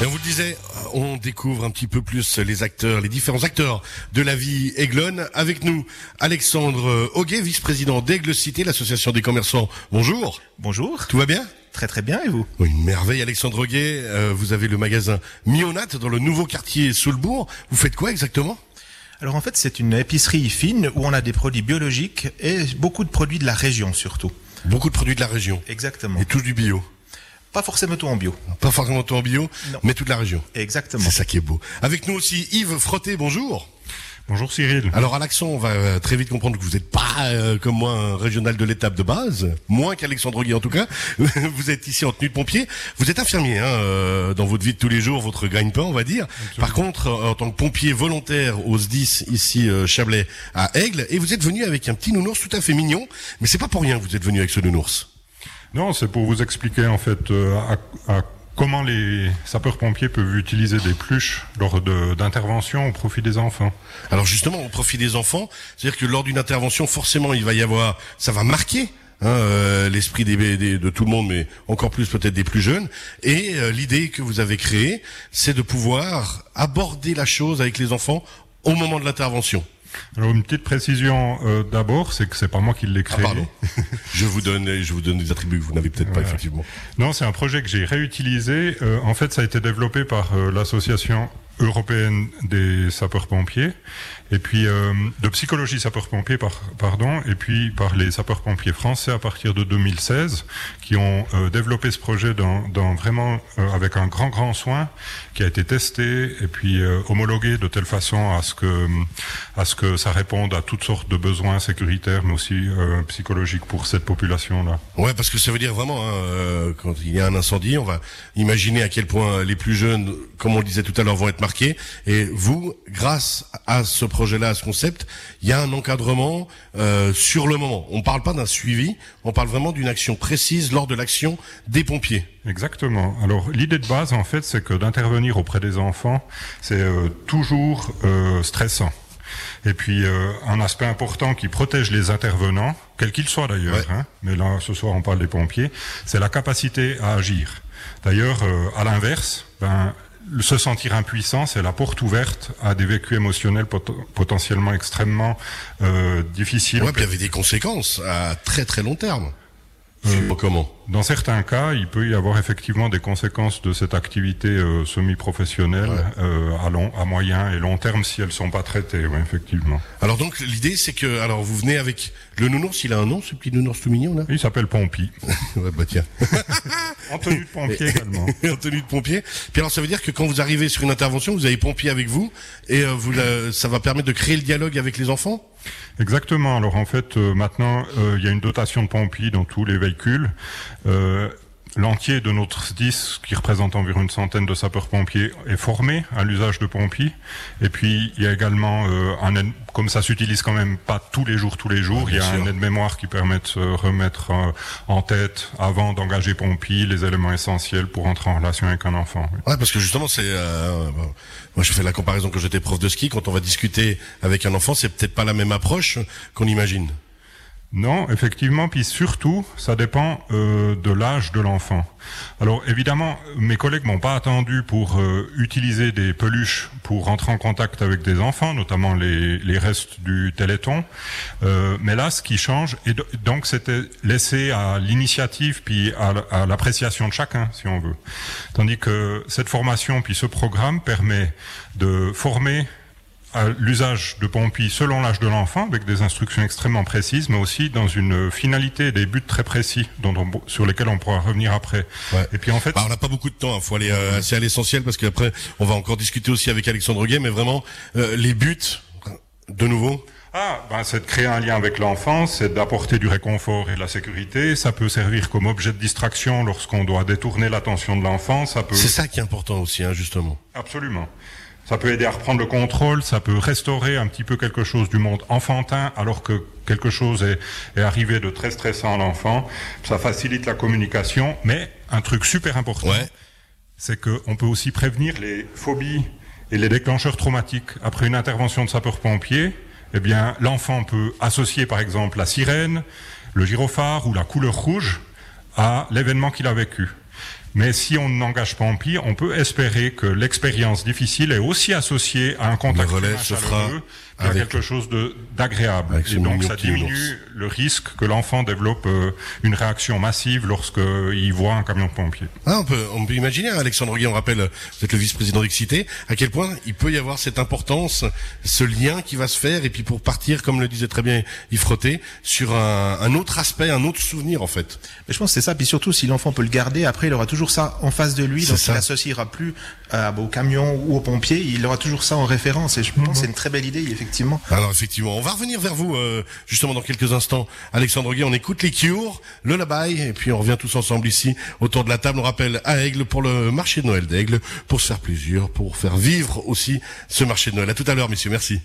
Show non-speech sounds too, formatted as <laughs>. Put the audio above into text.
Et on vous le disait, on découvre un petit peu plus les acteurs, les différents acteurs de la vie aiglonne. Avec nous, Alexandre Auguet, vice-président d'Aigle Cité, l'association des commerçants. Bonjour. Bonjour. Tout va bien? Très très bien et vous? Oui, Une merveille, Alexandre Auguet. Euh, vous avez le magasin Mionat dans le nouveau quartier Soulbourg. Vous faites quoi exactement? Alors en fait c'est une épicerie fine où on a des produits biologiques et beaucoup de produits de la région surtout. Beaucoup de produits de la région. Exactement. Et tout du bio. Pas forcément tout en bio. Pas forcément tout en bio, Non. mais toute la région. Exactement. C'est ça qui est beau. Avec nous aussi Yves Frotté, bonjour. Bonjour Cyril. Alors à l'accent, on va euh, très vite comprendre que vous n'êtes pas euh, comme moi un régional de l'étape de base, moins qu'Alexandre Guy en tout cas. <laughs> vous êtes ici en tenue de pompier. Vous êtes infirmier hein, euh, dans votre vie de tous les jours, votre gagne-pain on va dire. Par contre, euh, en tant que pompier volontaire au SDIS ici euh, Chablais à Aigle, et vous êtes venu avec un petit nounours tout à fait mignon, mais c'est pas pour rien que vous êtes venu avec ce nounours. Non, c'est pour vous expliquer en fait euh, à- comment les sapeurs-pompiers peuvent utiliser des pluches lors d'interventions au profit des enfants. Alors justement, au profit des enfants, c'est-à-dire que lors d'une intervention, forcément, il va y avoir, ça va marquer hein, euh, l'esprit des, des- de tout le monde, mais encore plus peut-être des plus jeunes. Et euh, l'idée que vous avez créée, c'est de pouvoir aborder la chose avec les enfants au moment de l'intervention. Alors une petite précision euh, d'abord, c'est que c'est pas moi qui l'ai Ah, créé. pardon. <laughs> je vous donne, je vous donne des attributs que vous n'avez peut-être pas Ouais. effectivement. Non, c'est un projet que j'ai réutilisé. Euh, en fait, ça a été développé par euh, l'association européenne des sapeurs-pompiers et puis euh, de psychologie sapeurs-pompiers par, pardon et puis par les sapeurs-pompiers français à partir de 2016 qui ont euh, développé ce projet dans, dans vraiment euh, avec un grand grand soin qui a été testé et puis euh, homologué de telle façon à ce que à ce que ça réponde à toutes sortes de besoins sécuritaires mais aussi euh, psychologiques pour cette population là. Ouais, parce que ça veut dire vraiment, hein, euh, quand il y a un incendie, on va imaginer à quel point les plus jeunes, comme on le disait tout à l'heure, vont être marqués. Et vous, grâce à ce projet-là, à ce concept, il y a un encadrement euh, sur le moment. On parle pas d'un suivi, on parle vraiment d'une action précise lors de l'action des pompiers. Exactement. Alors l'idée de base, en fait, c'est que d'intervenir auprès des enfants, c'est euh, toujours euh, stressant. Et puis euh, un aspect important qui protège les intervenants, quels qu'ils soient d'ailleurs, Ouais. hein, mais là ce soir on parle des pompiers, c'est la capacité à agir. D'ailleurs, euh, à l'inverse, ben, se sentir impuissant, c'est la porte ouverte à des vécus émotionnels pot- potentiellement extrêmement euh, difficiles. Ouais, puis il y avait des conséquences à très très long terme. Je sais pas comment? Dans certains cas, il peut y avoir effectivement des conséquences de cette activité euh, semi-professionnelle Ouais. euh, à long, à moyen et long terme si elles sont pas traitées, ouais, effectivement. Alors donc l'idée c'est que, alors vous venez avec le nounours, il a un nom, ce petit nounours tout mignon là? Il s'appelle Pompi, <laughs> ouais, bah tiens. <laughs> en tenue de pompier également. <laughs> en tenue de pompier. Puis alors ça veut dire que quand vous arrivez sur une intervention, vous avez pompier avec vous et euh, vous la- ça va permettre de créer le dialogue avec les enfants? Exactement. Alors en fait, euh, maintenant, euh, il y a une dotation de pompiers dans tous les véhicules. Euh, L'entier de notre SDIS, qui représente environ une centaine de sapeurs-pompiers, est formé à l'usage de pompiers. Et puis, il y a également euh, un aide- comme ça s'utilise quand même pas tous les jours, tous les jours, il y a sûr. un aide-mémoire qui permet de se remettre euh, en tête, avant d'engager pompiers, les éléments essentiels pour entrer en relation avec un enfant. oui. Ouais, parce que justement c'est, euh, moi je fais la comparaison quand j'étais prof de ski, quand on va discuter avec un enfant, c'est peut-être pas la même approche qu'on imagine. Non, effectivement, puis surtout, ça dépend euh, de l'âge de l'enfant. Alors évidemment, mes collègues m'ont pas attendu pour euh, utiliser des peluches pour rentrer en contact avec des enfants, notamment les, restes du Téléthon. Euh, mais là, ce qui change, et do- donc c'était laissé à l'initiative puis à l'appréciation de chacun, si on veut. Tandis que cette formation puis ce programme permet de former à l'usage de pompiers selon l'âge de l'enfant, avec des instructions extrêmement précises, mais aussi dans une finalité des buts très précis dont on- sur lesquels on pourra revenir après. Ouais. Et puis en fait, Bah, on n'a pas beaucoup de temps, il faut aller euh, assez à l'essentiel parce qu'après on va encore discuter aussi avec Alexandre Guay, mais vraiment euh, les buts, de nouveau. ah, ben, c'est de créer un lien avec l'enfant, c'est d'apporter du réconfort et de la sécurité. Ça peut servir comme objet de distraction lorsqu'on doit détourner l'attention de l'enfant. Ça peut C'est ça qui est important aussi, hein, justement. Absolument. Ça peut aider à reprendre le contrôle, ça peut restaurer un petit peu quelque chose du monde enfantin alors que quelque chose est, est arrivé de très stressant à l'enfant. Ça facilite la communication, mais un truc super important, Ouais. c'est qu'on peut aussi prévenir les phobies et les déclencheurs traumatiques. Après une intervention de sapeur-pompier, eh bien, l'enfant peut associer par exemple la sirène, le gyrophare ou la couleur rouge à l'événement qu'il a vécu. Mais si on n'engage pas en pied, on peut espérer que l'expérience difficile est aussi associée à un contact humain chaleureux et à avec- quelque chose de d'agréable. Et donc ça diminue le risque que l'enfant développe euh, une réaction massive lorsqu'il voit un camion de pompiers. Ah, on peut, on peut imaginer, hein, Alexandre Guy, on rappelle, vous êtes le vice-président d'Excité, à quel point il peut y avoir cette importance, ce lien qui va se faire, et puis pour partir, comme le disait très bien Yves Frotté, sur un, un autre aspect, un autre souvenir en fait. Mais je pense que c'est ça. Puis surtout, si l'enfant peut le garder, après, il aura toujours ça en face de lui. Donc, ça. il n'associera plus euh, au camion ou au pompier. Il aura toujours ça en référence. Et je pense que c'est une très belle idée, effectivement. Alors effectivement, on va revenir vers vous euh, justement dans quelques instants. Alexandre Guy, on écoute les Cures, le Labaille, et puis on revient tous ensemble ici autour de la table. On rappelle à Aigle pour le marché de Noël d'Aigle, pour se faire plaisir, pour faire vivre aussi ce marché de Noël. À tout à l'heure, messieurs, merci.